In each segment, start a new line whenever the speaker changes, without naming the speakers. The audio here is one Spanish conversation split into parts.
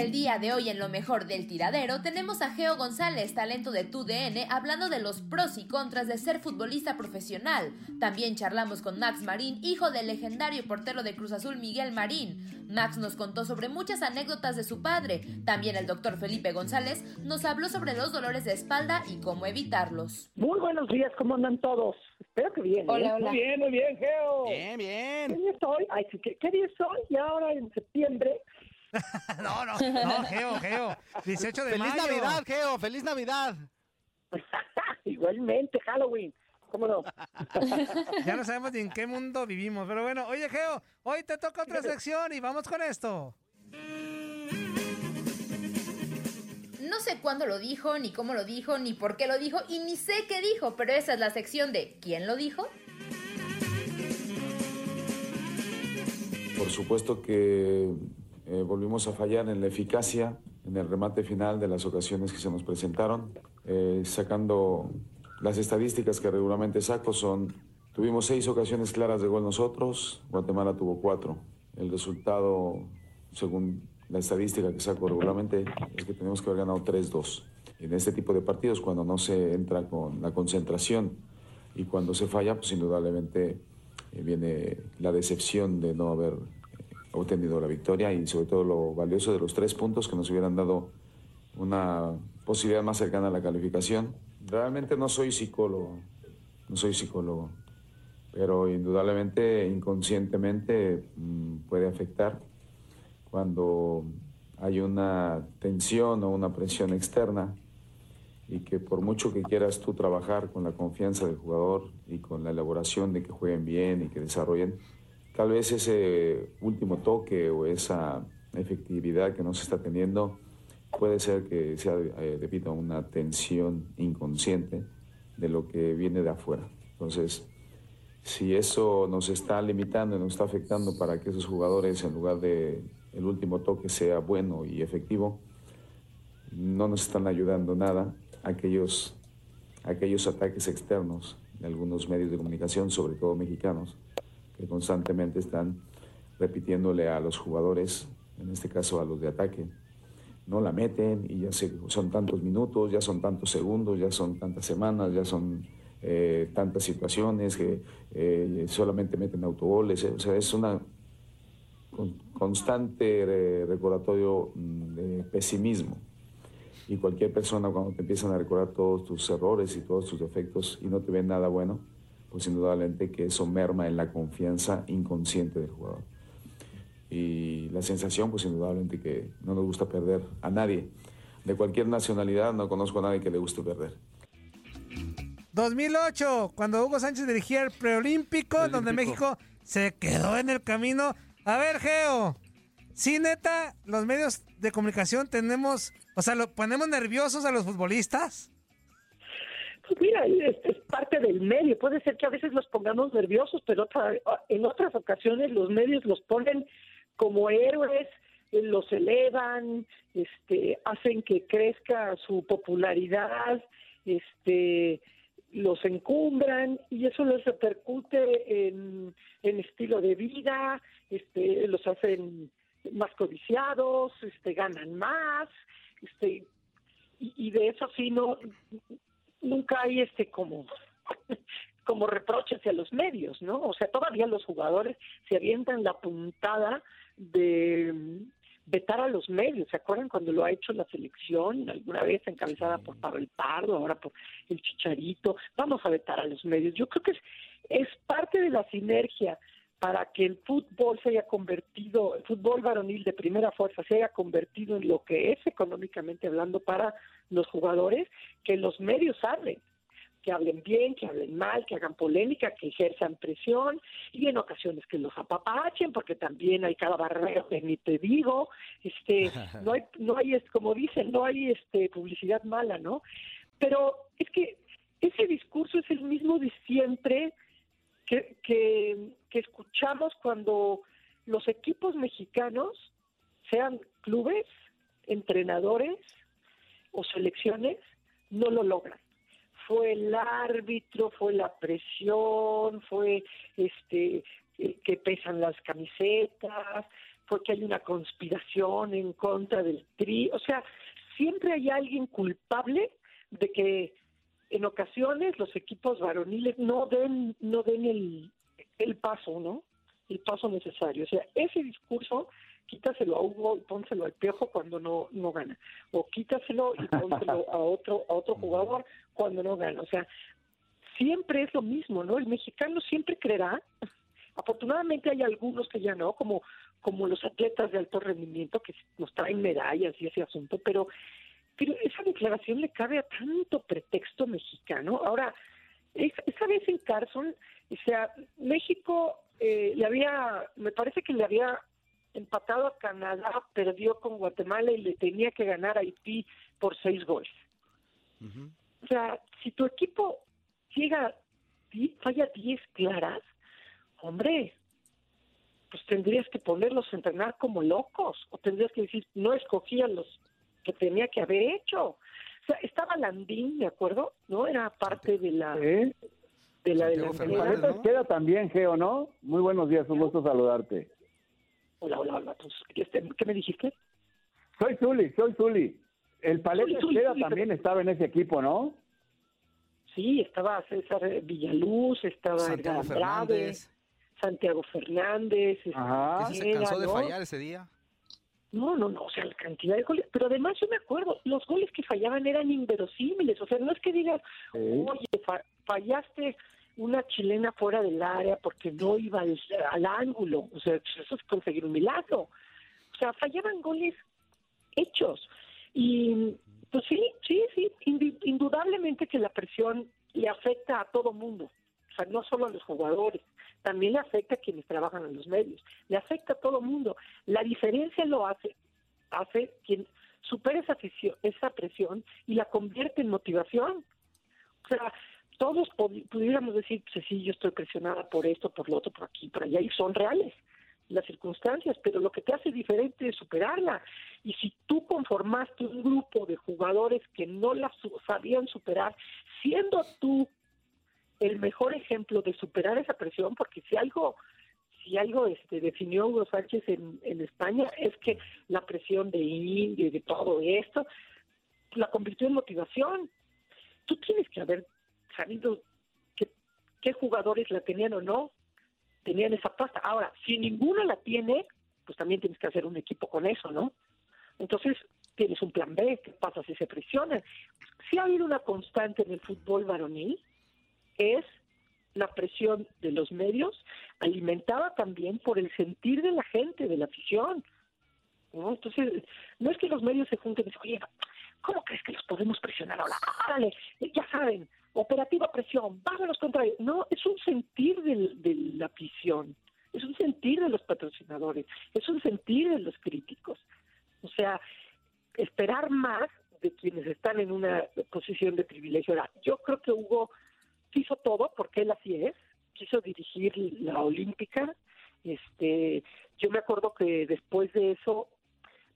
El día de hoy en lo mejor del tiradero tenemos a Geo González, talento de TUDN, hablando de los pros y contras de ser futbolista profesional. También charlamos con Max Marín, hijo del legendario portero de Cruz Azul Miguel Marín. Max nos contó sobre muchas anécdotas de su padre. También el doctor Felipe González nos habló sobre los dolores de espalda y cómo evitarlos.
Muy buenos días, ¿cómo andan todos? Espero que bien. ¿eh?
Hola, hola.
Muy bien, muy bien, Geo.
Bien, bien.
¿Qué día es hoy? Ay, ¿qué, qué día es hoy? Y ahora en septiembre.
No, no, no, Geo, Geo. 18 de
¡Feliz
mayo.
Navidad, Geo! ¡Feliz Navidad!
Igualmente, Halloween. ¿Cómo no?
Ya no sabemos ni en qué mundo vivimos. Pero bueno, oye, Geo, hoy te toca otra sección y vamos con esto.
No sé cuándo lo dijo, ni cómo lo dijo, ni por qué lo dijo, y ni sé qué dijo, pero esa es la sección de ¿Quién lo dijo?
Por supuesto que eh, volvimos a fallar en la eficacia, en el remate final de las ocasiones que se nos presentaron. Eh, sacando las estadísticas que regularmente saco son, tuvimos seis ocasiones claras de gol nosotros, Guatemala tuvo cuatro. El resultado, según la estadística que saco regularmente, es que tenemos que haber ganado 3-2. En este tipo de partidos, cuando no se entra con la concentración y cuando se falla, pues indudablemente eh, viene la decepción de no haber obtenido la victoria y sobre todo lo valioso de los tres puntos que nos hubieran dado una posibilidad más cercana a la calificación. Realmente no soy psicólogo, no soy psicólogo, pero indudablemente inconscientemente mm, puede afectar cuando hay una tensión o una presión externa y que por mucho que quieras tú trabajar con la confianza del jugador y con la elaboración de que jueguen bien y que desarrollen, tal vez ese último toque o esa efectividad que no se está teniendo puede ser que sea eh, debido a una tensión inconsciente de lo que viene de afuera. Entonces, si eso nos está limitando y nos está afectando para que esos jugadores, en lugar de el último toque sea bueno y efectivo, no nos están ayudando nada aquellos, aquellos ataques externos de algunos medios de comunicación, sobre todo mexicanos, que constantemente están repitiéndole a los jugadores, en este caso a los de ataque, no la meten y ya son tantos minutos, ya son tantos segundos, ya son tantas semanas, ya son eh, tantas situaciones que eh, solamente meten autogoles. O sea, es una con- constante recordatorio mm, de pesimismo. Y cualquier persona cuando te empiezan a recordar todos tus errores y todos tus defectos y no te ven nada bueno, pues indudablemente que eso merma en la confianza inconsciente del jugador. Y la sensación, pues indudablemente que no nos gusta perder a nadie. De cualquier nacionalidad no conozco a nadie que le guste perder.
2008, cuando Hugo Sánchez dirigía el preolímpico, donde México se quedó en el camino. A ver, Geo, sí, neta, los medios de comunicación tenemos, o sea, lo ponemos nerviosos a los futbolistas.
Mira, es, es parte del medio. Puede ser que a veces los pongamos nerviosos, pero otra- en otras ocasiones los medios los ponen como héroes, los elevan, este, hacen que crezca su popularidad, este, los encumbran y eso les repercute en, en estilo de vida, este, los hacen más codiciados, este, ganan más, este, y, y de eso sí no nunca hay este como como reproche hacia los medios, ¿no? O sea, todavía los jugadores se avientan la puntada de mm, vetar a los medios. ¿Se acuerdan cuando lo ha hecho la selección alguna vez encabezada por Pablo Pardo, ahora por el Chicharito? Vamos a vetar a los medios. Yo creo que es, es parte de la sinergia para que el fútbol se haya convertido, el fútbol varonil de primera fuerza se haya convertido en lo que es económicamente hablando para los jugadores, que los medios hablen, que hablen bien, que hablen mal, que hagan polémica, que ejerzan presión y en ocasiones que los apapachen, porque también hay cada barrero que ni te digo, este, no hay, no hay, como dicen, no hay este publicidad mala, ¿no? Pero es que ese discurso es el mismo de siempre que, que, que escuchamos cuando los equipos mexicanos, sean clubes, entrenadores o selecciones, no lo logran. Fue el árbitro, fue la presión, fue este eh, que pesan las camisetas, fue que hay una conspiración en contra del tri, o sea, siempre hay alguien culpable de que en ocasiones los equipos varoniles no den no den el, el paso, ¿no? El paso necesario. O sea, ese discurso quítaselo a Hugo y pónselo al Piojo cuando no no gana o quítaselo y pónselo a otro a otro jugador cuando no gana. O sea, siempre es lo mismo, ¿no? El mexicano siempre creerá Afortunadamente hay algunos que ya no, como, como los atletas de alto rendimiento que nos traen medallas y ese asunto, pero, pero esa declaración le cabe a tanto pretexto mexicano. Ahora, esa vez en Carson, o sea, México eh, le había, me parece que le había empatado a Canadá, perdió con Guatemala y le tenía que ganar a Haití por seis goles. O sea, si tu equipo llega, falla diez claras, hombre, pues tendrías que ponerlos a entrenar como locos, o tendrías que decir, no escogían los que tenía que haber hecho. O sea, estaba Landín, ¿de acuerdo? ¿No? Era parte de la...
¿Eh?
De la
¿no? queda también, Geo, ¿no? Muy buenos días, un gusto saludarte.
Hola, hola, hola. Pues, este, ¿Qué me dijiste?
Soy Zuli, soy Zuli. El Paleta queda también estaba en ese equipo, ¿no?
Sí, estaba César Villaluz, estaba Santiago Fernández. Santiago Fernández.
Este, ¿Se cansó de fallar ese día?
No, no, no, o sea, la cantidad de goles. Pero además yo me acuerdo, los goles que fallaban eran inverosímiles. O sea, no es que digas, oye, fallaste una chilena fuera del área porque no iba al, ángulo. O sea, eso es conseguir un milagro. O sea, fallaban goles hechos. Y pues sí, sí, sí, indudablemente que la presión le afecta a todo mundo. No solo a los jugadores, también le afecta a quienes trabajan en los medios, le afecta a todo el mundo. La diferencia lo hace, hace quien supera esa, esa presión y la convierte en motivación. O sea, todos pudiéramos decir, pues sí, yo estoy presionada por esto, por lo otro, por aquí, por allá, y son reales las circunstancias, pero lo que te hace diferente es superarla. Y si tú conformaste un grupo de jugadores que no la sabían superar, siendo tú el mejor ejemplo de superar esa presión, porque si algo si algo este, definió Hugo Sánchez en, en España es que la presión de India y de todo esto la convirtió en motivación. Tú tienes que haber sabido qué jugadores la tenían o no, tenían esa pasta. Ahora, si ninguno la tiene, pues también tienes que hacer un equipo con eso, ¿no? Entonces, tienes un plan B, ¿qué pasa si se presiona? Si ha habido una constante en el fútbol varonil, es la presión de los medios, alimentada también por el sentir de la gente, de la afición. ¿no? Entonces, no es que los medios se junten y digan, oye, ¿cómo crees que los podemos presionar ahora? Árale, ya saben, operativa presión, vámonos contra ellos. No, es un sentir de la afición, es un sentir de los patrocinadores, es un sentir de los críticos. O sea, esperar más de quienes están en una posición de privilegio. Ahora, yo creo que Hugo hizo todo porque él así es, quiso dirigir la Olímpica. Este, yo me acuerdo que después de eso,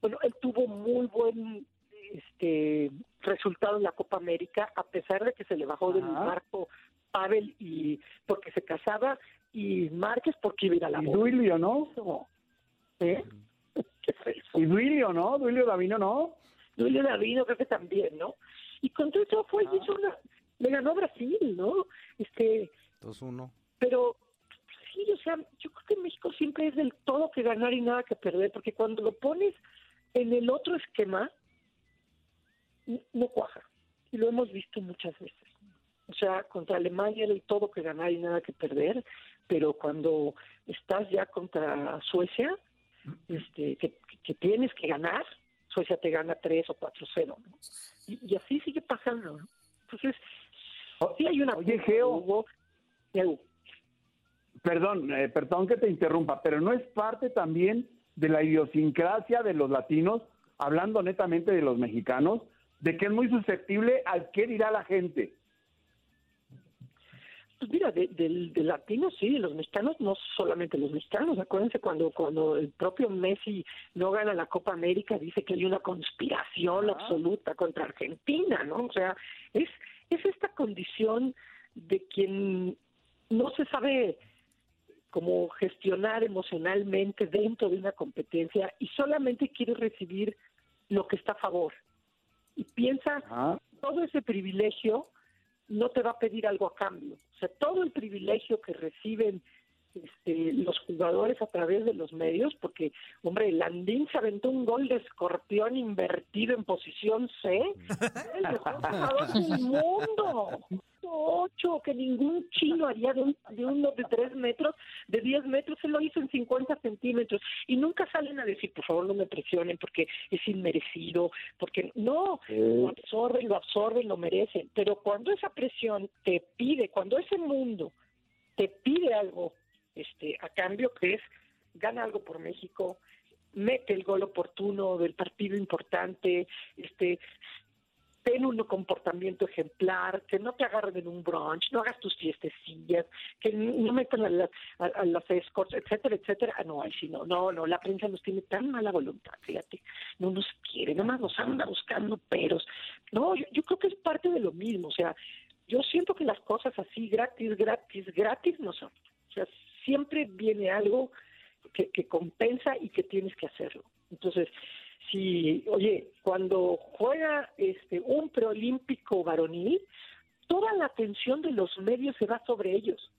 bueno, él tuvo muy buen este resultado en la Copa América, a pesar de que se le bajó del barco Pavel y porque se casaba y Márquez porque iba a ir a la
¿Y Duilio, no?
¿Eh?
¿Y Duilio, no? ¿Duilio Davino, no?
Duilio Davino creo que también, ¿no? Y con todo eso fue, hizo una, le ganó Brasil, ¿no? Este,
2-1.
Pero sí, o sea, yo creo que México siempre es del todo que ganar y nada que perder, porque cuando lo pones en el otro esquema, no cuaja. Y lo hemos visto muchas veces. O sea, contra Alemania era el todo que ganar y nada que perder, pero cuando estás ya contra Suecia, este, que, que tienes que ganar, Suecia te gana 3 o 4-0, ¿no? Y, y, así sigue pasando, ¿no? Entonces, Sí hay una...
Oye, Geo... Perdón, eh, perdón que te interrumpa, pero no es parte también de la idiosincrasia de los latinos, hablando netamente de los mexicanos, de que es muy susceptible al qué dirá la gente.
Pues mira, del de, latinos sí, de los mexicanos, no solamente los mexicanos. Acuérdense cuando, cuando el propio Messi no gana la Copa América, dice que hay una conspiración absoluta contra Argentina, ¿no? O sea, es, es esta condición de quien no se sabe como gestionar emocionalmente dentro de una competencia y solamente quiere recibir lo que está a favor. Y piensa, todo ese privilegio no te va a pedir algo a cambio. O sea, todo el privilegio que reciben este, los jugadores a través de los medios, porque, hombre, Landín se aventó un gol de escorpión invertido en posición C, el mejor jugador del mundo. Ocho, que ningún chino haría de, un, de uno de tres metros, de diez metros, se lo hizo en 50 centímetros. Y nunca salen a decir, por favor, no me presionen porque es inmerecido, porque no, lo absorben, lo absorben, lo merecen. Pero cuando esa presión te pide, cuando ese mundo te pide algo este, a cambio, que es gana algo por México, mete el gol oportuno del partido importante, este, ten un comportamiento ejemplar, que no te agarren en un brunch, no hagas tus fiestecillas, que no metan a, las, a, las escorts, etcétera, etcétera. Ah, no, ay, sí, no, no, no, la prensa nos tiene tan mala voluntad, fíjate, no nos quiere, nada más nos anda buscando peros. No, yo, yo creo que es parte de lo mismo, o sea, yo siento que las cosas así gratis, gratis, gratis no son. O sea, siempre viene algo que, compensa y que tienes que hacerlo. Entonces, si, oye, cuando juega este un preolímpico varonil, toda la atención de los medios se va sobre ellos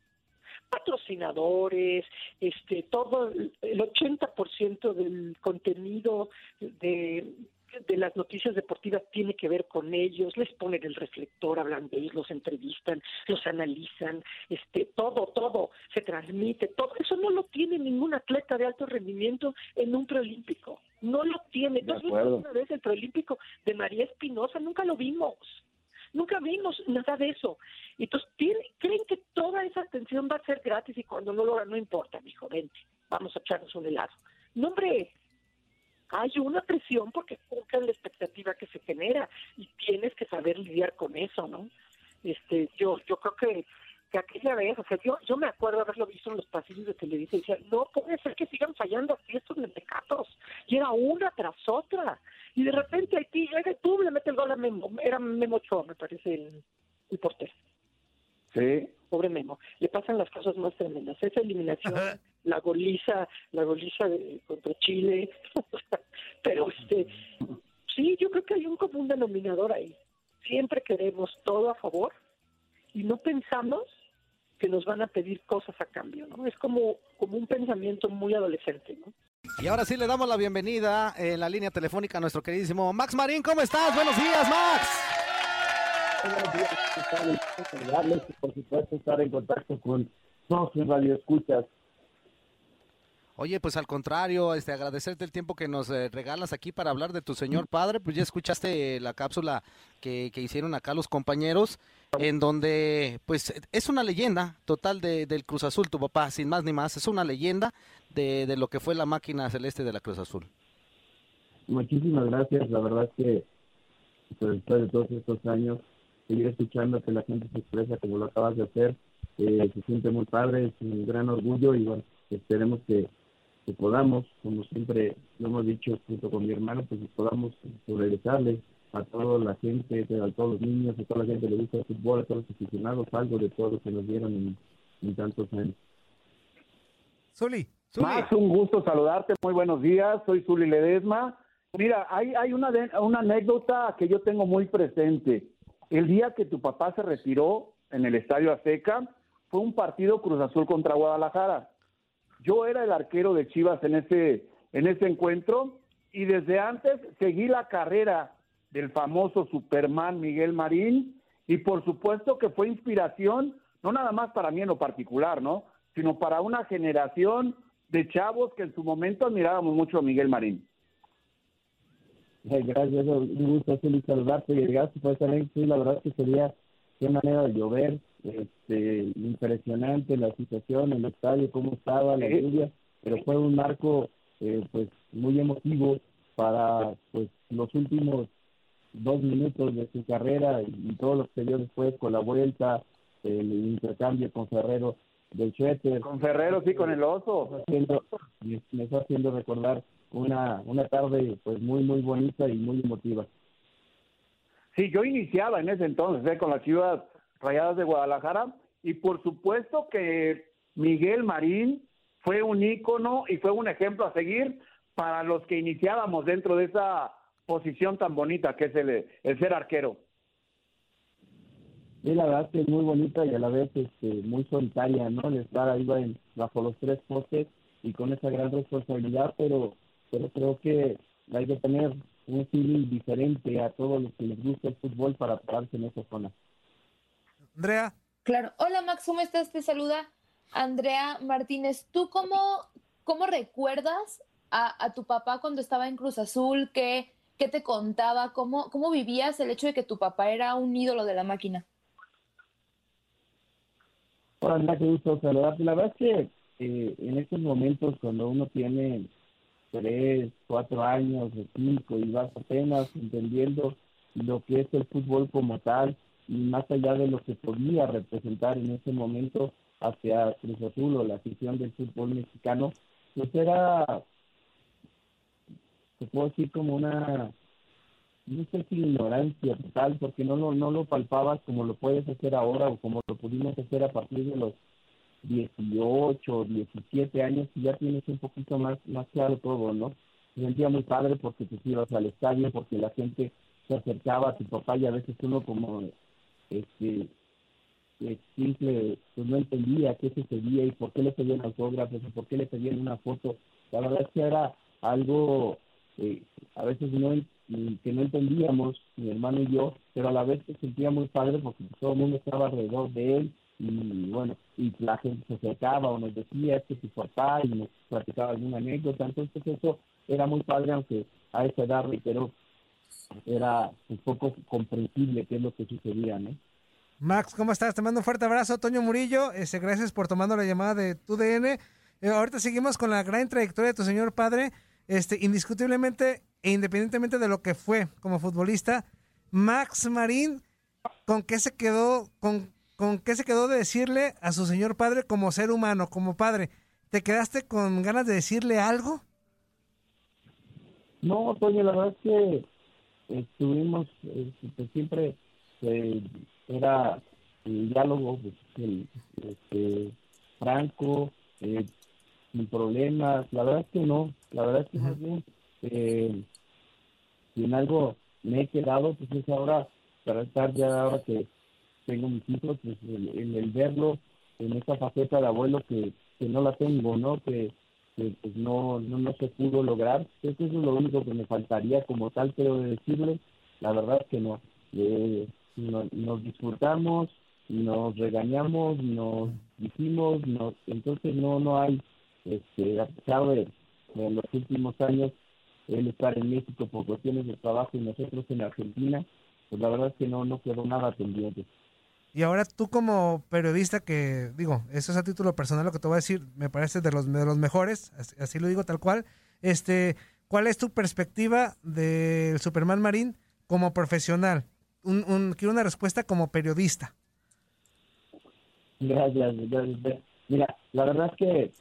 patrocinadores, este, todo el 80% del contenido de, de las noticias deportivas tiene que ver con ellos, les ponen el reflector, hablan de ellos, los entrevistan, los analizan, este, todo, todo se transmite, todo eso no lo tiene ningún atleta de alto rendimiento en un preolímpico, no lo tiene. ¿No una vez el preolímpico de María Espinosa? Nunca lo vimos. Nunca vimos nada de eso. Entonces, ¿creen que toda esa atención va a ser gratis y cuando no lo no importa, hijo, vente, vamos a echarnos un helado? No, hombre, hay una presión porque es la expectativa que se genera y tienes que saber lidiar con eso, ¿no? Este, yo, yo creo que, que aquella vez, o sea, yo, yo me acuerdo haberlo visto en los pasillos de televisión y decía, no puede ser que sigan fallando así estos mentecatos. Y era una tras otra. Y de repente Haití llega y tú le mete el gol a Memo. Era Memo Ochoa, me parece, el, el portero.
Sí.
Pobre Memo. Le pasan las cosas más tremendas. Esa eliminación, la goliza, la goliza de, contra Chile. Pero este, sí, yo creo que hay un común denominador ahí. Siempre queremos todo a favor y no pensamos que nos van a pedir cosas a cambio, ¿no? Es como, como un pensamiento muy adolescente, ¿no?
Y ahora sí le damos la bienvenida en la línea telefónica a nuestro queridísimo Max Marín. ¿Cómo estás? Buenos días, Max
por supuesto estar en contacto con todos sus radioescuchas.
Oye, pues al contrario, este, agradecerte el tiempo que nos eh, regalas aquí para hablar de tu señor padre. Pues ya escuchaste la cápsula que, hicieron acá los compañeros, en donde, pues, es una leyenda total de, del Cruz Azul, tu papá, sin más ni más. Es una leyenda de, de lo que fue la máquina celeste de la Cruz Azul.
Muchísimas gracias. La verdad es que, pues, después de todos estos años, seguir escuchando que la gente se expresa como lo acabas de hacer. Eh, se siente muy padre, es un gran orgullo y bueno, esperemos que, podamos, como siempre lo hemos dicho junto con mi hermano, pues podamos regresarle a toda la gente, a todos los niños, a toda la gente que le gusta el fútbol, a todos los aficionados, algo de todo lo que nos dieron en, tantos años.
Zuli,
Más un gusto saludarte, muy buenos días, soy Zuli Ledesma. Mira, hay, hay una, una anécdota que yo tengo muy presente. El día que tu papá se retiró en el Estadio Azteca fue un partido Cruz Azul contra Guadalajara. Yo era el arquero de Chivas en ese, en ese encuentro y desde antes seguí la carrera del famoso Superman Miguel Marín y por supuesto que fue inspiración, no nada más para mí en lo particular, ¿no? Sino para una generación de chavos que en su momento admirábamos mucho a Miguel Marín.
Gracias, un gusto saludarte y gracias por esta sí, la verdad que sería qué manera de llover, este, impresionante la situación, el estadio, cómo estaba, la lluvia, pero fue un marco eh, pues muy emotivo para pues los últimos dos minutos de su carrera y, todo lo que se dio después con la vuelta, el intercambio con Ferrero del Suéter.
Con Ferrero, sí, con el oso.
me está haciendo recordar una, una tarde pues muy, muy bonita y muy emotiva.
Sí, yo iniciaba en ese entonces ¿eh? con las Chivas Rayadas de Guadalajara y por supuesto que Miguel Marín fue un ícono y fue un ejemplo a seguir para los que iniciábamos dentro de esa posición tan bonita que es el, el ser arquero.
Sí, la verdad es muy bonita y a la vez este, muy solitaria, ¿no? Estar ahí bajo los tres postes y con esa gran responsabilidad, pero, pero creo que hay que tener un feeling diferente a todos los que les gusta el fútbol para pararse en esa zona.
Andrea.
Claro. Hola Max, ¿cómo estás? Te saluda Andrea Martínez. ¿Tú cómo, cómo recuerdas a, a tu papá cuando estaba en Cruz Azul? ¿Qué, qué te contaba? ¿Cómo, ¿Cómo vivías el hecho de que tu papá era un ídolo de la máquina?
Hola, qué gusto saludarte. La verdad es que eh, en estos momentos, cuando uno tiene tres, cuatro años, o cinco, y vas apenas entendiendo lo que es el fútbol como tal, más allá de lo que podía representar en ese momento hacia Cruz Azul o la afición del fútbol mexicano, pues era, se puedo decir como una no sé si ignorancia total, porque no lo, no lo palpabas como lo puedes hacer ahora o como lo pudimos hacer a partir de los 18, 17 años, y ya tienes un poquito más, más claro todo, ¿no? Me sentía muy padre porque te ibas al estadio, porque la gente se acercaba a tu papá y a veces uno como este simple, pues no entendía qué sucedía y por qué le pedían autógrafos y por qué le pedían una foto. La verdad es que era algo eh, a veces no que no entendíamos, mi hermano y yo, pero a la vez se sentía muy padre porque todo el mundo estaba alrededor de él y bueno, y la gente se acercaba o nos decía que su papá y nos platicaba alguna anécdota, entonces eso era muy padre, aunque a esa edad, pero era un poco comprensible qué es lo que sucedía, ¿no?
Max, ¿cómo estás? Te mando un fuerte abrazo, Toño Murillo, este, gracias por tomando la llamada de tu DN. Eh, ahorita seguimos con la gran trayectoria de tu señor padre, este, indiscutiblemente e independientemente de lo que fue como futbolista, Max Marín, ¿con qué se quedó, con, con qué se quedó de decirle a su señor padre como ser humano, como padre? ¿Te quedaste con ganas de decirle algo?
No, Toño, la verdad es que estuvimos, este, siempre eh, era el diálogo pues, este, franco, eh, sin problemas. La verdad es que no, la verdad es que más bien eh, si en algo me he quedado, pues es ahora, para estar ya ahora que tengo mis hijos, pues en el, verlo en esta faceta de abuelo que, que no la tengo, ¿no? Que, pues no, no, no se pudo lograr. Eso es lo único que me faltaría como tal, pero de decirle, la verdad que no. Eh, nos disfrutamos, nos regañamos, nos dijimos, nos, entonces no no hay, este, a pesar de los últimos años, él estar en México por cuestiones de trabajo y nosotros en Argentina, pues la verdad es que no, no quedó nada pendiente.
Y ahora tú como periodista que, digo, eso es a título personal lo que te voy a decir, me parece de los, de los mejores, así, lo digo tal cual, este, ¿cuál es tu perspectiva del Superman Marín como profesional? Un, un, quiero una respuesta como periodista.
Gracias. Mira, la verdad es que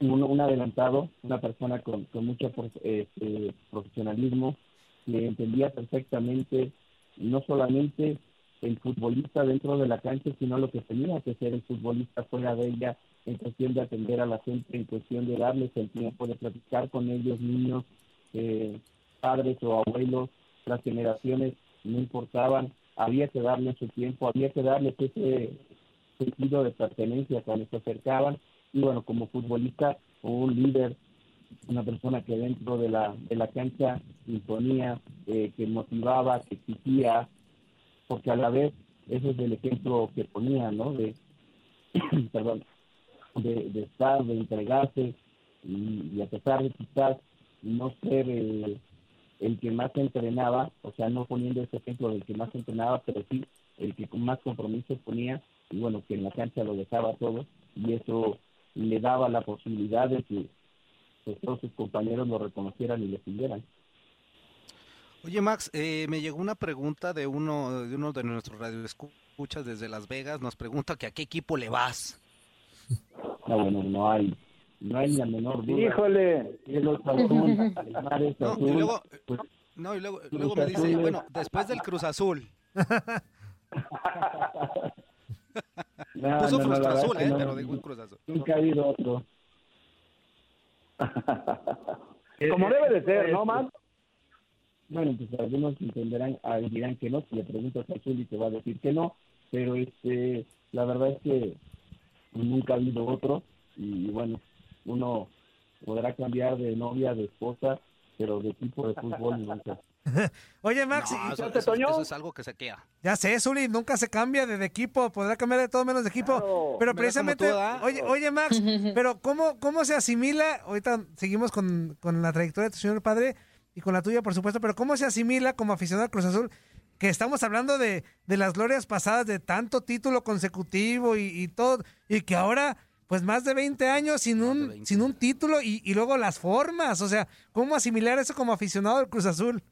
un, un adelantado, una persona con, con mucho este, profesionalismo, que entendía perfectamente no solamente el futbolista dentro de la cancha, sino lo que tenía que ser el futbolista fuera de ella, en cuestión de atender a la gente, en cuestión de darles el tiempo de platicar con ellos, niños, eh, padres o abuelos, las generaciones no importaban, había que darles su tiempo, había que darles ese sentido de pertenencia cuando se acercaban. Y bueno, como futbolista, un líder, una persona que dentro de la, de la cancha imponía, eh, que motivaba, que exigía, porque a la vez ese es el ejemplo que ponía, ¿no? De, perdón, de, estar, de entregarse y, a pesar de quizás no ser el, el que más entrenaba, o sea, no poniendo ese ejemplo del que más entrenaba, pero sí el que con más compromiso ponía y bueno, que en la cancha lo dejaba todo y eso le daba la posibilidad de que pues, todos sus compañeros lo reconocieran y le siguieran.
Oye Max, eh, me llegó una pregunta de uno de uno de nuestros radioescuchas desde Las Vegas, nos pregunta que a qué equipo le vas.
No, bueno, no hay, no hay ni la menor duda.
Híjole,
azul, el mar es
no,
azul.
Y luego,
pues,
no, y luego, luego me dice, bueno, después del Cruz Azul.
No,
Puso
no, no,
Cruz Azul, ¿eh?
no,
Pero digo Cruz Azul.
Nunca ha habido otro.
Como debe de ser, ¿no, man?
Bueno, pues algunos entenderán, ah, dirán que no, si le preguntas a Azul y te va a decir que no, pero este, la verdad es que nunca ha habido otro y bueno, uno podrá cambiar de novia, de esposa, pero de tipo de fútbol nunca.
Oye, Max,
No,
y-
eso, es algo que se queda.
ya sé, Zuli, nunca se cambia de, de equipo, podrá cambiar de todo menos de equipo.
Claro.
pero precisamente, oye, oye, Max, pero ¿cómo, ¿cómo se asimila? Ahorita seguimos con, con la trayectoria de tu señor padre y con la tuya, por supuesto, pero ¿cómo se asimila como aficionado al Cruz Azul? Que estamos hablando de, de las glorias pasadas, de tanto título consecutivo y, y todo, y que ahora, pues más de 20 años sin un,
20.
sin un título y, y luego las formas, o sea, ¿cómo asimilar eso como aficionado al Cruz Azul?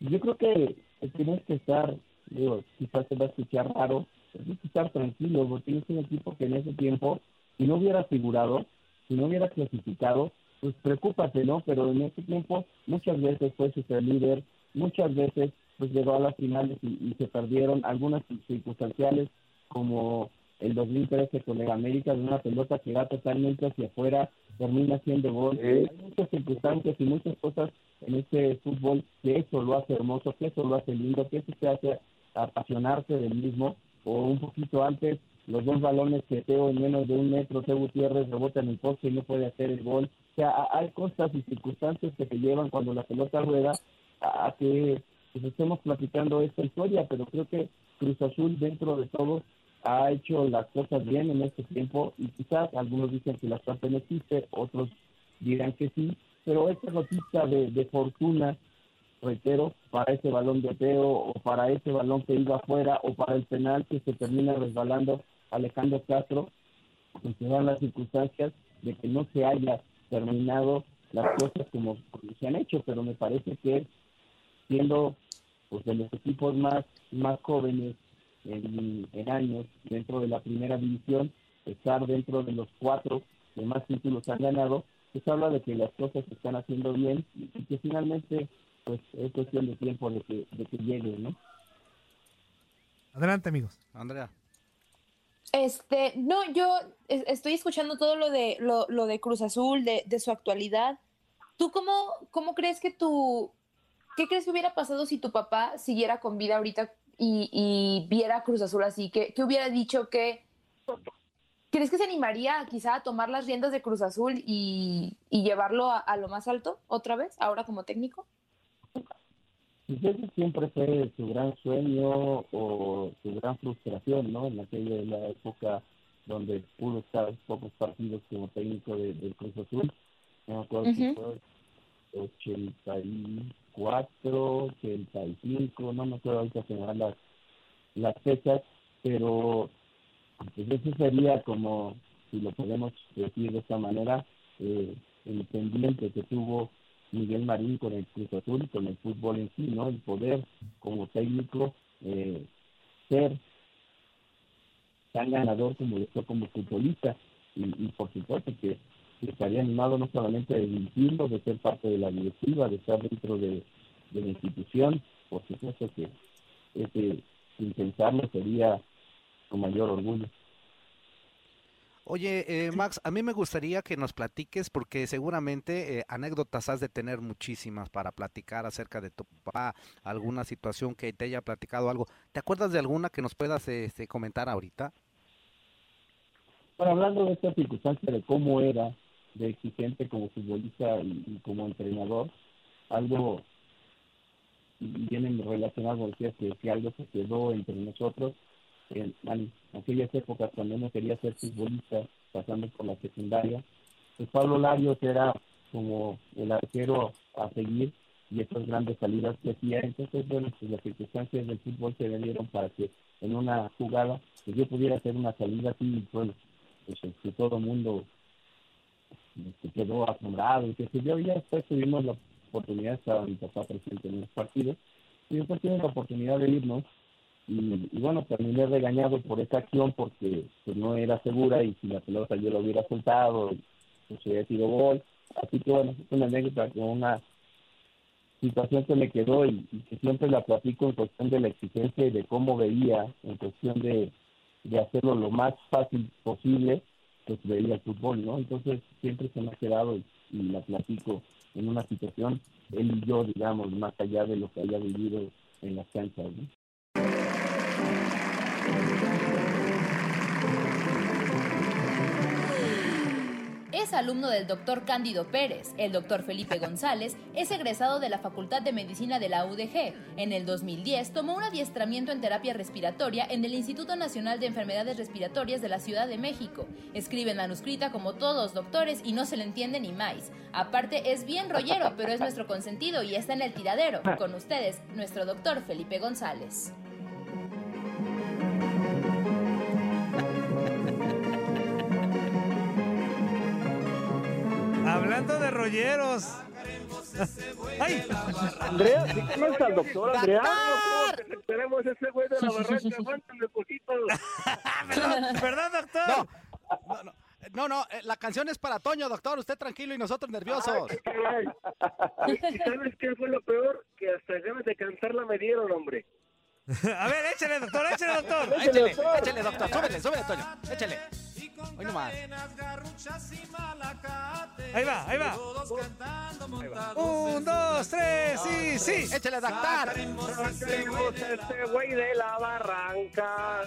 Yo creo que tienes que estar, digo, quizás te va a escuchar raro, tienes que estar tranquilo, porque es un equipo que en ese tiempo, si no hubiera figurado, si no hubiera clasificado, pues preocúpate, ¿no? Pero en ese tiempo muchas veces fue super líder, muchas veces pues llegó a las finales y, y se perdieron algunas circunstanciales como el 2013 con el América de una pelota que va totalmente hacia afuera, termina siendo gol. Hay muchas circunstancias y muchas cosas en este fútbol que eso lo hace hermoso, que eso lo hace lindo, que eso te hace apasionarse del mismo. O un poquito antes, los dos balones que Teo en menos de un metro, Teo Gutiérrez rebota en el poste y no puede hacer el gol. O sea, ha- hay cosas y circunstancias que te llevan cuando la pelota rueda a que pues, estemos platicando esta historia, pero creo que Cruz Azul dentro de todo ha hecho las cosas bien en este tiempo y quizás algunos dicen que la suerte no existe, otros dirán que sí, pero esta noticia de, de fortuna, reitero, para ese balón de Teo o para ese balón que iba afuera o para el penal que se termina resbalando Alejandro Castro, pues se dan las circunstancias de que no se haya terminado las cosas como, como se han hecho, pero me parece que siendo pues de los equipos más, más jóvenes en, en años dentro de la primera división, estar dentro de los cuatro que más títulos han ganado, pues habla de que las cosas se están haciendo bien y que finalmente pues es cuestión de tiempo de que, de que llegue, ¿no?
Adelante, amigos.
Andrea.
Este, no, yo es- estoy escuchando todo lo de lo, lo de Cruz Azul, de, de su actualidad. ¿Tú cómo, cómo crees que tu, qué crees que hubiera pasado si tu papá siguiera con vida ahorita y, y viera Cruz Azul así? ¿Qué, qué hubiera dicho que, crees que se animaría quizá a tomar las riendas de Cruz Azul y, y llevarlo a, a lo más alto otra vez, ahora como técnico?
Pues ese siempre fue su gran sueño o su gran frustración, ¿no? En aquella de la época donde pudo estar pocos partidos como técnico de- del Cruz Azul. No me acuerdo si
Ujú.
fue 84, 85, no me acuerdo ahorita se me dan las, las fechas, pero pues ese sería como, si lo podemos decir de esta manera, eh, el pendiente que tuvo Miguel Marín con el Cruz Azul y con el fútbol en sí, ¿no? El poder como técnico eh, ser tan ganador como lo como futbolista y, y por supuesto que, que estaría animado no solamente de dirigirlo, de ser parte de la directiva, de estar dentro de, de la institución, por supuesto que ese, sin pensarlo sería con mayor orgullo.
Oye, eh, Max, a mí me gustaría que nos platiques, porque seguramente eh, anécdotas has de tener muchísimas para platicar acerca de tu papá, alguna situación que te haya platicado algo. ¿Te acuerdas de alguna que nos puedas este, comentar ahorita?
Bueno, hablando de esta circunstancia de cómo era de exigente como futbolista y, y como entrenador, algo viene relacionado, decía que, que algo se quedó entre nosotros en, aquellas épocas cuando uno quería ser futbolista, pasando por la secundaria, pues Pablo Larios era como el arquero a seguir y esas grandes salidas que hacía. Entonces, bueno, pues las circunstancias del fútbol se dieron para que en una jugada pues yo pudiera hacer una salida así, y, bueno, pues que todo el mundo este, quedó asombrado y que se yo ya después tuvimos la oportunidad, estaba mi papá presente en los partidos, y después tuvimos la oportunidad de irnos y, y bueno, terminé regañado por esa acción porque pues, no era segura y si la pelota yo la hubiera soltado, pues hubiera sido gol. Así que bueno, es una anécdota con una situación se me quedó y, que siempre la platico en cuestión de la exigencia y de cómo veía en cuestión de, de hacerlo lo más fácil posible, pues veía el fútbol, ¿no? Entonces siempre se me ha quedado y, y la platico en una situación, él y yo, digamos, más allá de lo que haya vivido en las canchas, ¿no?
Es alumno del doctor Cándido Pérez. El doctor Felipe González es egresado de la Facultad de Medicina de la UDG. En el 2010 tomó un adiestramiento en terapia respiratoria en el Instituto Nacional de Enfermedades Respiratorias de la Ciudad de México. Escribe en manuscrita como todos los doctores y no se le entiende ni más. Aparte es bien rollero, pero es nuestro consentido y está en el tiradero. Con ustedes, nuestro doctor Felipe González.
Hablando de rolleros. ¡Ay!
Andrea, ¿sí conoces al doctor Andrea?
¡Doctor!
Tenemos ese güey de la barranca, aguántame poquito.
Perdón, doctor.
No, no, no, no, no, eh, la canción es para Toño, doctor. Usted tranquilo y nosotros nerviosos.
Ay. ¿Y sabes qué fue lo peor? Que hasta ganas de cantarla me dieron, hombre.
A ver, échale, doctor, échale, doctor.
Échele, échele, doctor. Súbele, súbele, Toño. Échele. Hoy nomás.
Ahí va, ahí va. Un, dos, tres, sí, sí.
Échele, doctor.
Tenemos este güey de la barranca.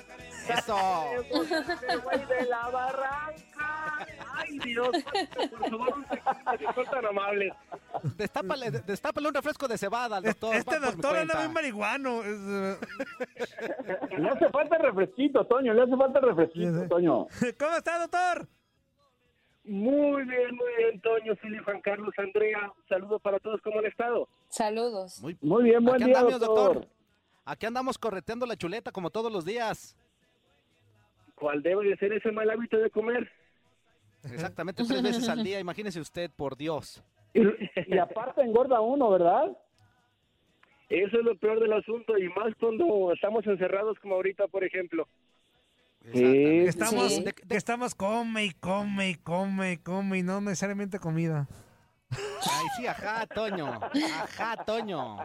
Eso.
Tenemos este güey de la barranca. Ay, Dios. Por favor, un segundo, que son tan amables.
Destápale, destápale un refresco de cebada al doctor.
Este doctor anda muy marihuano. Es, eh,
Le hace falta refresquito, Toño, le hace falta refresquito,
Sí, sí.
Toño.
¿Cómo está, doctor?
Muy bien, muy bien, Toño, Silvio, Juan Carlos, Andrea. Un saludo para todos. ¿Cómo han estado?
Saludos.
Muy,
Muy bien, buen
Aquí
día,
andamos,
doctor.
doctor. Aquí andamos correteando la chuleta como todos los días.
¿Cuál debe de ser ese mal hábito de comer?
Exactamente tres veces al día. Imagínese usted, por Dios.
Y aparte engorda uno, ¿verdad?
Eso es lo peor del asunto y más cuando estamos encerrados como ahorita, por ejemplo.
Exactamente.
Estamos,
Sí.
De- de-
estamos come y come y come y come y no necesariamente comida.
Ay, sí, ajá, Toño. Ajá, Toño.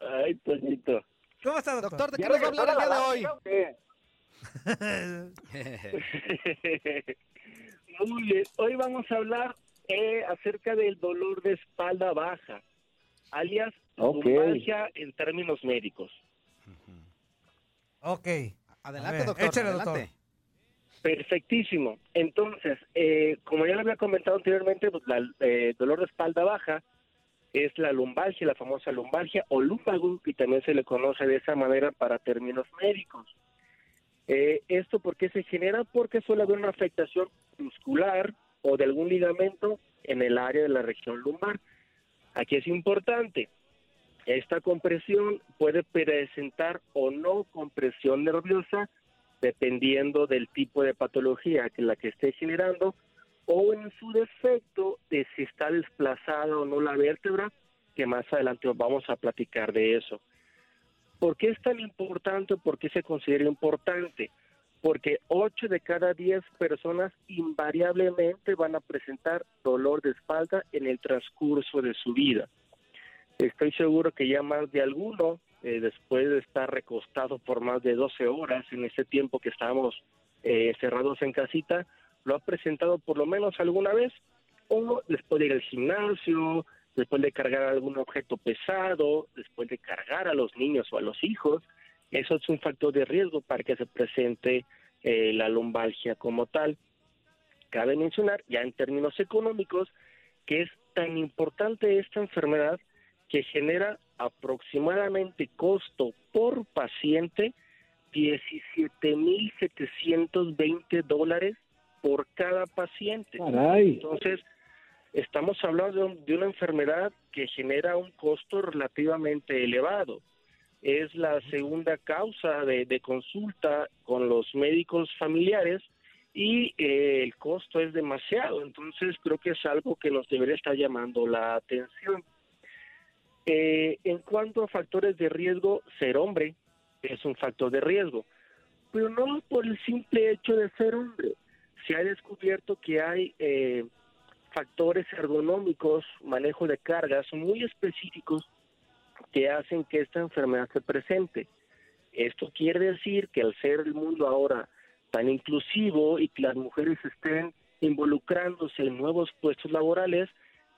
Ay, Toñito.
¿Cómo está, doctor?
Doctor, ¿de qué nos va a hablar el día de hoy?
¿Qué?
Muy bien. Hoy vamos a hablar eh, acerca del dolor de espalda baja, alias
Ok.
lumbalgia en términos médicos.
ok.
Adelante,
ver,
doctor.
échale,
adelante.
doctor.
Perfectísimo. Entonces, eh, como ya lo había comentado anteriormente, pues, la, eh, dolor de espalda baja es la lumbalgia, la famosa lumbalgia o lumbago, que también se le conoce de esa manera para términos médicos. Eh, ¿Esto por qué se genera? Porque suele haber una afectación muscular o de algún ligamento en el área de la región lumbar. Aquí es importante, esta compresión puede presentar o no compresión nerviosa dependiendo del tipo de patología que la que esté generando o en su defecto de si está desplazada o no la vértebra, que más adelante vamos a platicar de eso. ¿Por qué es tan importante por qué se considera importante? Porque 8 de cada 10 personas invariablemente van a presentar dolor de espalda en el transcurso de su vida. Estoy seguro que ya más de alguno, eh, después de estar recostado por más de 12 horas en ese tiempo que estábamos eh, cerrados en casita, lo ha presentado por lo menos alguna vez, o después de ir al gimnasio, después de cargar algún objeto pesado, después de cargar a los niños o a los hijos. Eso es un factor de riesgo para que se presente eh, la lumbalgia como tal. Cabe mencionar, ya en términos económicos, que es tan importante esta enfermedad que genera aproximadamente costo por paciente 17.720 dólares por cada paciente.
Caray.
Entonces, estamos hablando de, un- de una enfermedad que genera un costo relativamente elevado. Es la segunda causa de, de consulta con los médicos familiares y eh, el costo es demasiado. Entonces, creo que es algo que nos debería estar llamando la atención. Eh, en cuanto a factores de riesgo, ser hombre es un factor de riesgo, pero no por el simple hecho de ser hombre. Se ha descubierto que hay eh, factores ergonómicos, manejo de cargas muy específicos que hacen que esta enfermedad se presente. Esto quiere decir que al ser el mundo ahora tan inclusivo y que las mujeres estén involucrándose en nuevos puestos laborales,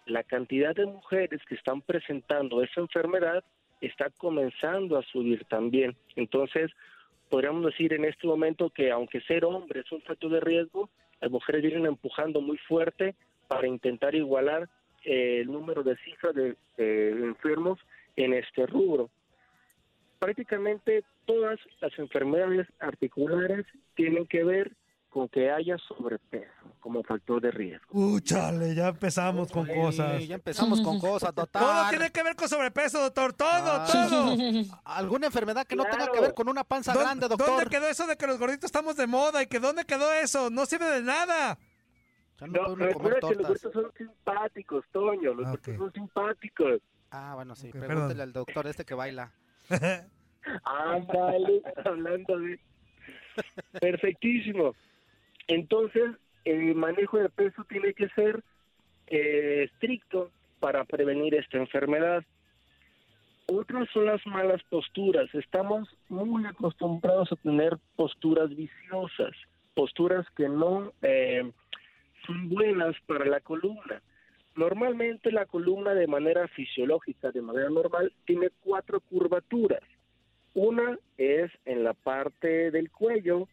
la cantidad de mujeres que están presentando esa enfermedad está comenzando a subir también. Entonces, podríamos decir en este momento que aunque ser hombre es un factor de riesgo, las mujeres vienen empujando muy fuerte para intentar igualar eh, el número de cifras de enfermos en este rubro. Prácticamente todas las enfermedades articulares tienen que ver con que haya sobrepeso como factor de riesgo.
Uh, ya empezamos con cosas.
Ya empezamos con cosas, doctor.
Todo tiene que ver con sobrepeso, doctor. Todo, ah. todo.
¿Alguna enfermedad que no tenga que ver con una panza grande, doctor?
¿Dónde quedó eso de que los gorditos estamos de moda y que dónde quedó eso? No sirve de nada.
No, recuerda que los gorditos son simpáticos, Toño. Los gorditos son simpáticos.
Ah, bueno, sí. Pregúntele al doctor este que baila.
Ándale, hablando de... Perfectísimo. Entonces, el manejo de peso tiene que ser eh, estricto para prevenir esta enfermedad. Otras son las malas posturas. Estamos muy acostumbrados a tener posturas viciosas, posturas que no eh, son buenas para la columna. Normalmente la columna de manera fisiológica, de manera normal, tiene cuatro curvaturas. Una es en la parte del cuello,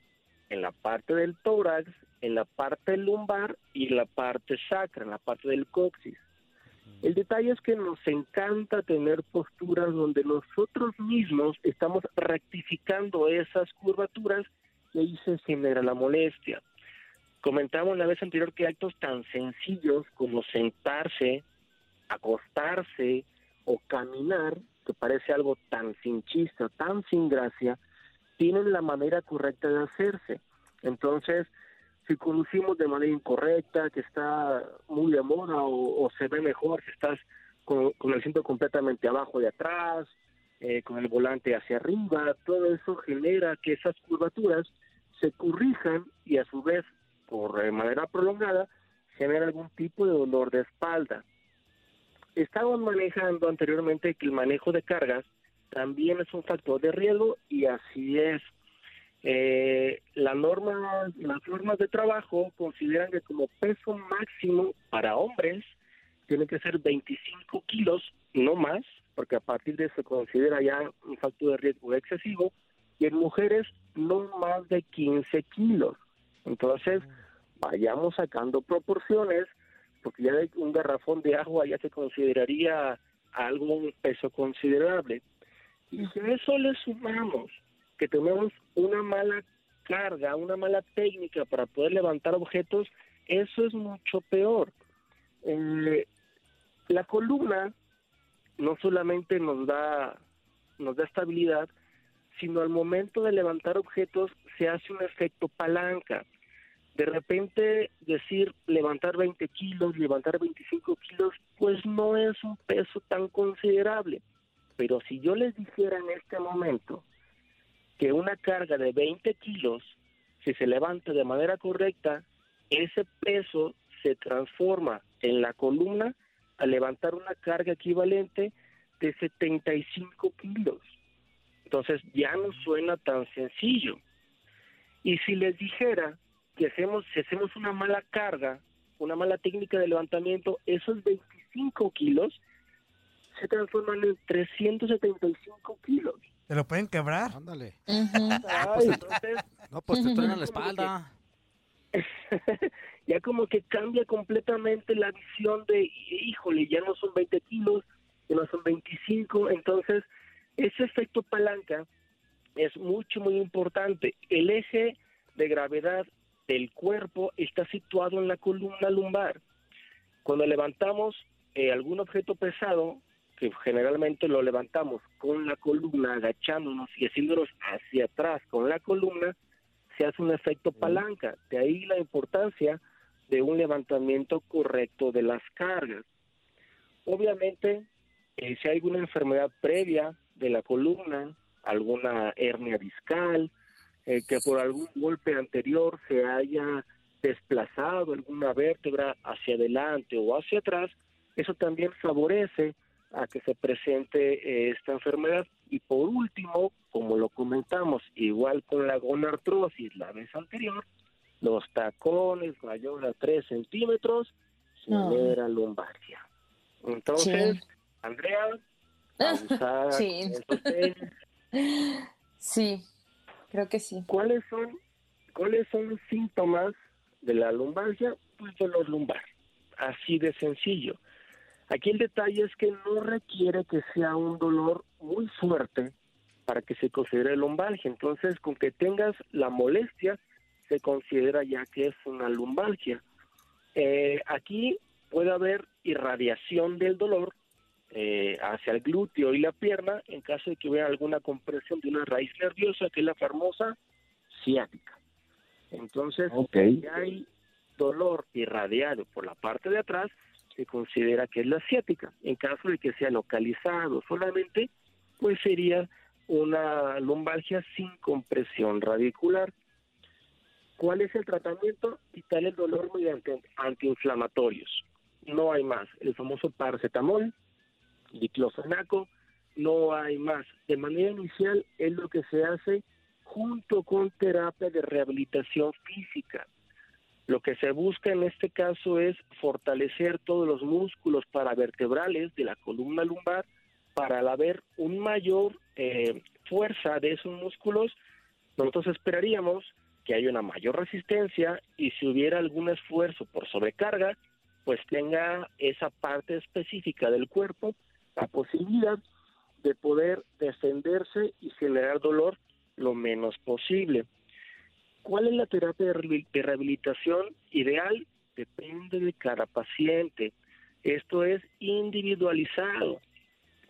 en la parte del tórax, en la parte lumbar y la parte sacra, en la parte del coxis. El detalle es que nos encanta tener posturas donde nosotros mismos estamos rectificando esas curvaturas y ahí se genera la molestia. Comentamos la vez anterior que actos tan sencillos como sentarse, acostarse o caminar, que parece algo tan sin chiste, tan sin gracia, tienen la manera correcta de hacerse. Entonces, si conducimos de manera incorrecta, que está muy de moda o, se ve mejor si estás con, el asiento completamente abajo de atrás, eh, con el volante hacia arriba, todo eso genera que esas curvaturas se corrijan y a su vez, por manera prolongada, genera algún tipo de dolor de espalda. Estábamos manejando anteriormente que el manejo de cargas también es un factor de riesgo y así es. Eh, la norma, las normas de trabajo consideran que como peso máximo para hombres tiene que ser 25 kilos, no más, porque a partir de eso se considera ya un factor de riesgo excesivo, y en mujeres no más de 15 kilos. Entonces, vayamos sacando proporciones, porque ya un garrafón de agua ya se consideraría algún peso considerable. Y si a eso le sumamos que tenemos una mala carga, una mala técnica para poder levantar objetos, eso es mucho peor. Eh, la columna no solamente nos da nos da estabilidad, sino al momento de levantar objetos se hace un efecto palanca. De repente decir levantar 20 kilos, levantar 25 kilos, pues no es un peso tan considerable. Pero si yo les dijera en este momento que una carga de 20 kilos, si se levanta de manera correcta, ese peso se transforma en la columna a levantar una carga equivalente de 75 kilos. Entonces ya no suena tan sencillo. Y si les dijera que hacemos, si hacemos una mala carga, una mala técnica de levantamiento, esos 25 kilos se transforman en 375 kilos.
¿Te lo pueden quebrar?
Ándale. Ah, pues, no, pues te truenan la espalda.
ya como que cambia completamente la visión de, híjole, ya no son 20 kilos, ya no son 25, entonces ese efecto palanca es mucho, muy importante. El eje de gravedad del cuerpo está situado en la columna lumbar. Cuando levantamos eh, algún objeto pesado, que generalmente lo levantamos con la columna agachándonos y haciéndonos hacia atrás con la columna, se hace un efecto palanca. De ahí la importancia de un levantamiento correcto de las cargas. Obviamente, eh, si hay alguna enfermedad previa de la columna, alguna hernia discal, eh, que por algún golpe anterior se haya desplazado alguna vértebra hacia adelante o hacia atrás, eso también favorece a que se presente eh, esta enfermedad. Y por último, como lo comentamos, igual con la gonartrosis la vez anterior, los tacones mayor a 3 centímetros genera lumbalgia. Entonces, Andrea, abusar
Sí. Sí, creo que sí.
¿Cuáles son, ¿Cuáles son los síntomas de la lumbalgia? Pues dolor lumbar. Así de sencillo. Aquí el detalle es que no requiere que sea un dolor muy fuerte para que se considere lumbalgia. Entonces, con que tengas la molestia, se considera ya que es una lumbalgia. Eh, aquí puede haber irradiación del dolor eh, hacia el glúteo y la pierna en caso de que hubiera alguna compresión de una raíz nerviosa, que es la famosa ciática. Entonces, si hay dolor irradiado por la parte de atrás, se considera que es la ciática. En caso de que sea localizado solamente, pues sería una lumbalgia sin compresión radicular. ¿Cuál es el tratamiento? Quitar el dolor mediante antiinflamatorios. No hay más. El famoso paracetamol, diclofenaco, no hay más. De manera inicial es lo que se hace junto con terapia de rehabilitación física. Lo que se busca en este caso es fortalecer todos los músculos paravertebrales de la columna lumbar para haber un mayor eh, fuerza de esos músculos, nosotros esperaríamos que haya una mayor resistencia y si hubiera algún esfuerzo por sobrecarga, pues tenga esa parte específica del cuerpo la posibilidad de poder defenderse y generar dolor lo menos posible. ¿Cuál es la terapia de rehabil- de rehabilitación ideal? Depende de cada paciente. Esto es individualizado.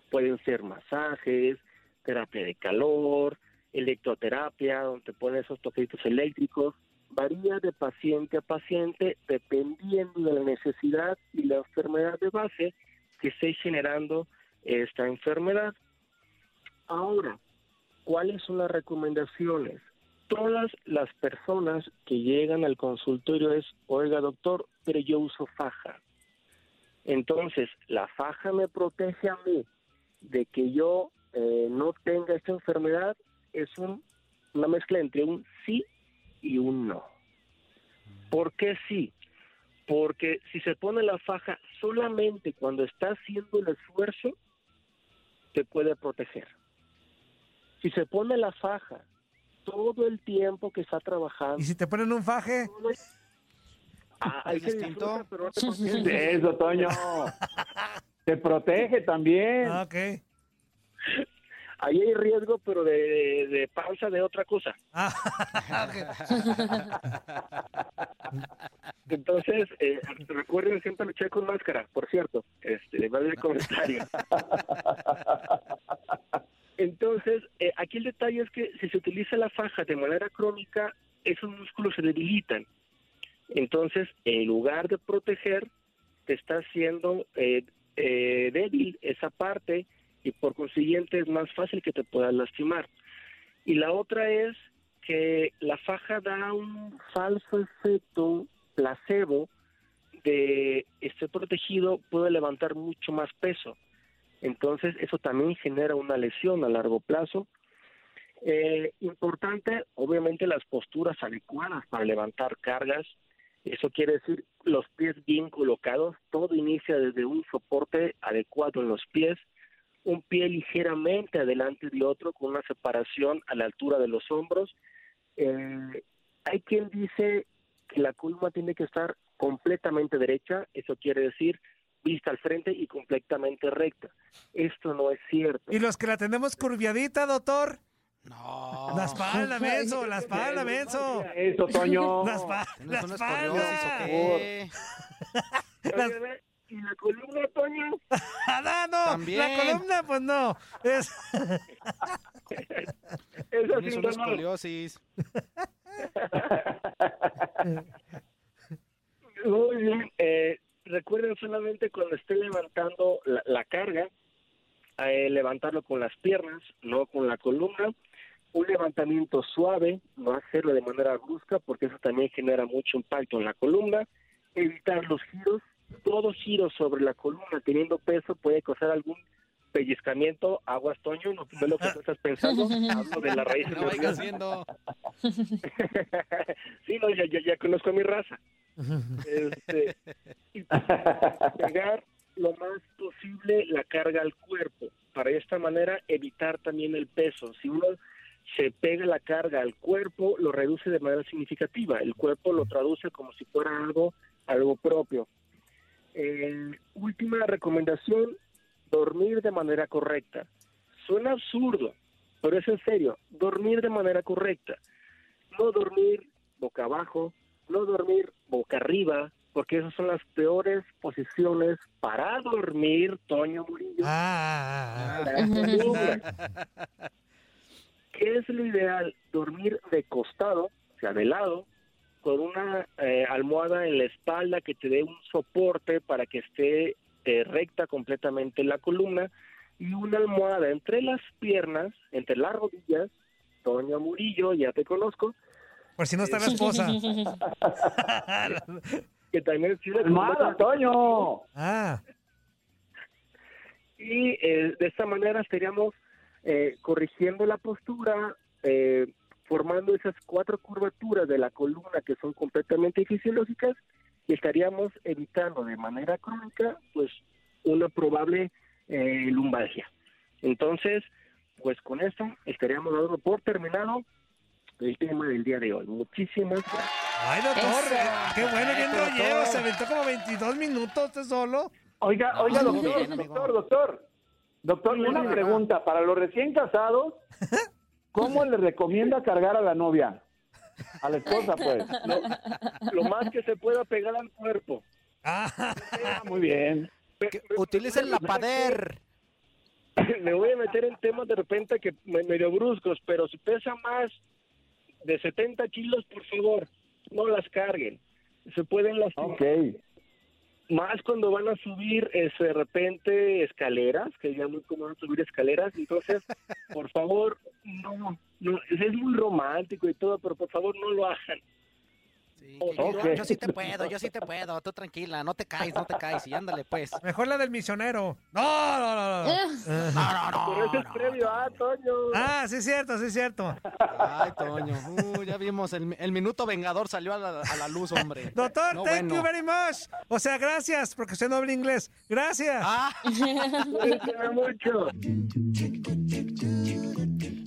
Pueden ser masajes, terapia de calor, electroterapia, donde ponen esos toquecitos eléctricos. Varía de paciente a paciente dependiendo de la necesidad y la enfermedad de base que esté generando esta enfermedad. Ahora, ¿cuáles son las recomendaciones? Todas las personas que llegan al consultorio es, oiga doctor, pero yo uso faja. Entonces, la faja me protege a mí de que yo eh, no tenga esta enfermedad, es un- una mezcla entre un sí y un no. ¿Por qué sí? Porque si se pone la faja solamente cuando está haciendo el esfuerzo, te puede proteger. Si se pone la faja todo el tiempo que está trabajando,
Y si te ponen un faje,
ah, ahí se
distinto.
disfruta, pero no te protege.
Eso, Toño. Te protege también.
ah, ok.
Ahí hay riesgo, pero de, de panza de otra cosa.
Ah,
Entonces, eh, recuerden siempre luchar con máscara, por cierto, este, va el comentario. Entonces, eh, aquí el detalle es que si se utiliza la faja de manera crónica, esos músculos se debilitan. Entonces, en lugar de proteger, te está haciendo eh, eh, débil esa parte y por consiguiente es más fácil que te puedas lastimar. Y la otra es que la faja da un falso efecto placebo de esté protegido, puede levantar mucho más peso. Entonces, eso también genera una lesión a largo plazo. Eh, importante, obviamente, las posturas adecuadas para levantar cargas. Eso quiere decir los pies bien colocados. Todo inicia desde un soporte adecuado en los pies, un pie ligeramente adelante de otro con una separación a la altura de los hombros. Eh, hay quien dice que la columna tiene que estar completamente derecha, eso quiere decir vista al frente y completamente recta. Esto no es cierto.
y los que la tenemos curviadita, doctor.
No.
La espalda, menso, la espalda, menso.
Eso, Toño.
La, espa-
¿Tienes
la
una
espalda.
¿Y la columna, Toño?
Ah, no,
También.
la columna, pues no. Es-
Eso sí,
una escoliosis.
Muy bien. Eh, recuerden solamente cuando esté levantando la, la carga, eh, levantarlo con las piernas, no con la columna. un levantamiento suave, no hacerlo de manera brusca porque eso también genera mucho impacto en la columna, evitar los giros, todo giro sobre la columna teniendo peso puede causar algún pellizcamiento, aguas Toño, no es lo que tú estás pensando, hablo de la raíz
No vayas haciendo.
sí, no, ya, ya, ya conozco mi raza. Este, y pegar lo más posible la carga al cuerpo, para de esta manera evitar también el peso. Si uno se pega la carga al cuerpo, lo reduce de manera significativa. El cuerpo lo traduce como si fuera algo, algo propio. Eh, última recomendación, dormir de manera correcta. Suena absurdo, pero es en serio, dormir de manera correcta. No dormir boca abajo, no dormir boca arriba, porque esas son las peores posiciones para dormir, Toño Murillo.
Ah,
para dormir. ¿Qué es lo ideal? Dormir de costado, o sea, de lado, con una eh, almohada en la espalda que te dé un soporte para que esté eh, recta completamente la columna y una almohada entre las piernas, entre las rodillas, Toño Murillo, ya te conozco.
Por si no está la esposa.
que también sirve
¡Almohada, Toño!
Ah.
Y eh, de esta manera estaríamos eh, corrigiendo la postura, eh, formando esas cuatro curvaturas de la columna que son completamente fisiológicas y estaríamos evitando de manera crónica pues una probable eh, lumbalgia. Entonces, pues con esto estaríamos dando por terminado el tema del día de hoy. Muchísimas gracias.
Ay, doctor,
Eso.
qué bueno,
Eso,
rollero.
doctor.
Se aventó como 22 minutos usted solo.
Oiga, oiga,
No,
doctor,
bien,
doctor, doctor. Doctor, una pregunta. Para los recién casados, ¿cómo le recomienda cargar a la novia? A la esposa, pues.
Lo más que se pueda pegar al cuerpo.
Ah,
Ah, muy bien.
Utilicen la pader.
me voy a meter en temas de repente que me- medio bruscos, pero si pesa más de 70 kilos, por favor, no las carguen. Se pueden lastimar.
Ok.
Más cuando van a subir es, de repente escaleras, que ya muy común subir escaleras, entonces, por favor, no, no, es muy romántico y todo, pero por favor no lo hagan.
Sí,
Ok.
yo, yo sí te puedo, yo sí te puedo. Tú tranquila, no te caes, no te caes. Y ándale, pues.
mejor la del misionero. No, no, no, no.
No, no, no.
Pero eso es
no.
previo a Toño.
Ah, sí es cierto, sí es cierto.
Ay, Toño. Uh, ya vimos, el, el minuto vengador salió a la, a la luz, hombre.
Doctor,
No,
thank
bueno.
you very much. O sea, gracias, porque usted no habla inglés. Gracias.
Ah,
mucho.